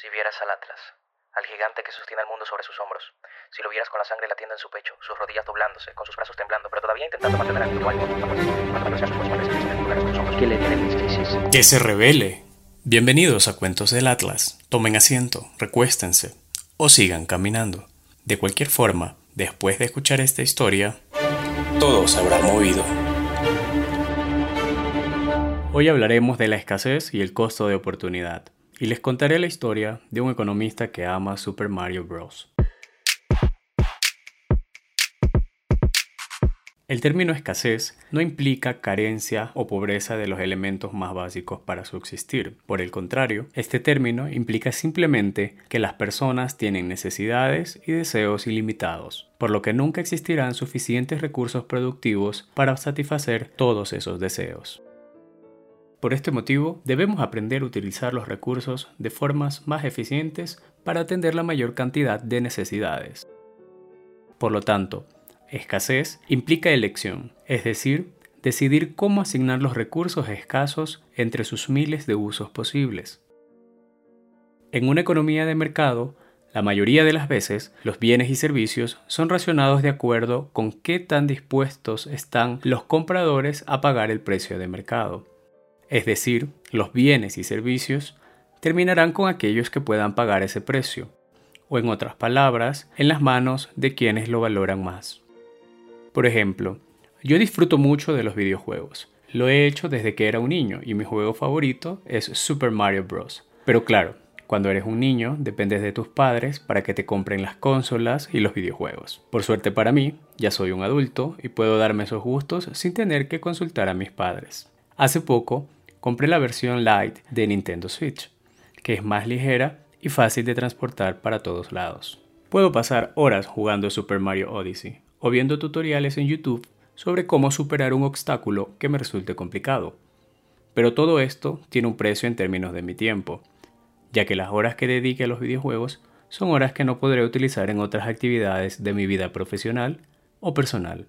Si vieras al Atlas, al gigante que sostiene al mundo sobre sus hombros, si lo vieras con la sangre latiendo en su pecho, sus rodillas doblándose, con sus brazos temblando, pero todavía intentando mantener el mismo ánimo, ¿Qué le tienen? Que se revele. Bienvenidos a Cuentos del Atlas. Tomen asiento, recuéstense o sigan caminando. De cualquier forma, después de escuchar esta historia, todo se habrá movido. Hoy hablaremos de la escasez y el costo de oportunidad, y les contaré la historia de un economista que ama Super Mario Bros. El término escasez no implica carencia o pobreza de los elementos más básicos para subsistir. Por el contrario, este término implica simplemente que las personas tienen necesidades y deseos ilimitados, por lo que nunca existirán suficientes recursos productivos para satisfacer todos esos deseos. Por este motivo, debemos aprender a utilizar los recursos de formas más eficientes para atender la mayor cantidad de necesidades. Por lo tanto, escasez implica elección, es decir, decidir cómo asignar los recursos escasos entre sus miles de usos posibles. En una economía de mercado, la mayoría de las veces los bienes y servicios son racionados de acuerdo con qué tan dispuestos están los compradores a pagar el precio de mercado es decir, los bienes y servicios, terminarán con aquellos que puedan pagar ese precio, o en otras palabras, en las manos de quienes lo valoran más. Por ejemplo, yo disfruto mucho de los videojuegos. Lo he hecho desde que era un niño y mi juego favorito es Super Mario Bros. Pero claro, cuando eres un niño dependes de tus padres para que te compren las consolas y los videojuegos. Por suerte para mí, ya soy un adulto y puedo darme esos gustos sin tener que consultar a mis padres. Hace poco compré la versión Lite de Nintendo Switch, que es más ligera y fácil de transportar para todos lados. Puedo pasar horas jugando Super Mario Odyssey o viendo tutoriales en YouTube sobre cómo superar un obstáculo que me resulte complicado. Pero todo esto tiene un precio en términos de mi tiempo, ya que las horas que dedique a los videojuegos son horas que no podré utilizar en otras actividades de mi vida profesional o personal.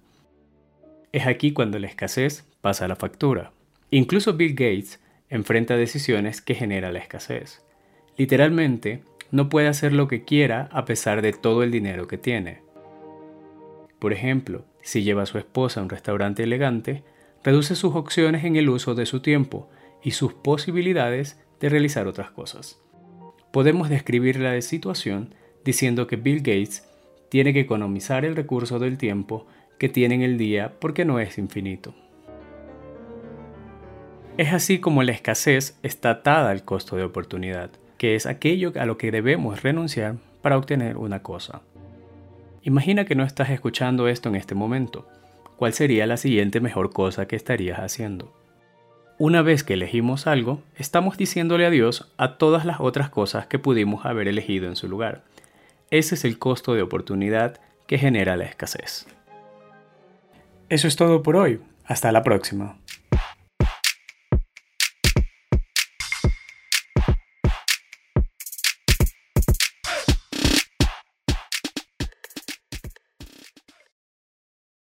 Es aquí cuando la escasez pasa la factura. Incluso Bill Gates enfrenta decisiones que generan la escasez. Literalmente, no puede hacer lo que quiera a pesar de todo el dinero que tiene. Por ejemplo, si lleva a su esposa a un restaurante elegante, reduce sus opciones en el uso de su tiempo y sus posibilidades de realizar otras cosas. Podemos describir la situación diciendo que Bill Gates tiene que economizar el recurso del tiempo que tiene en el día porque no es infinito. Es así como la escasez está atada al costo de oportunidad, que es aquello a lo que debemos renunciar para obtener una cosa. Imagina que no estás escuchando esto en este momento. ¿Cuál sería la siguiente mejor cosa que estarías haciendo? Una vez que elegimos algo, estamos diciéndole adiós a todas las otras cosas que pudimos haber elegido en su lugar. Ese es el costo de oportunidad que genera la escasez. Eso es todo por hoy. Hasta la próxima.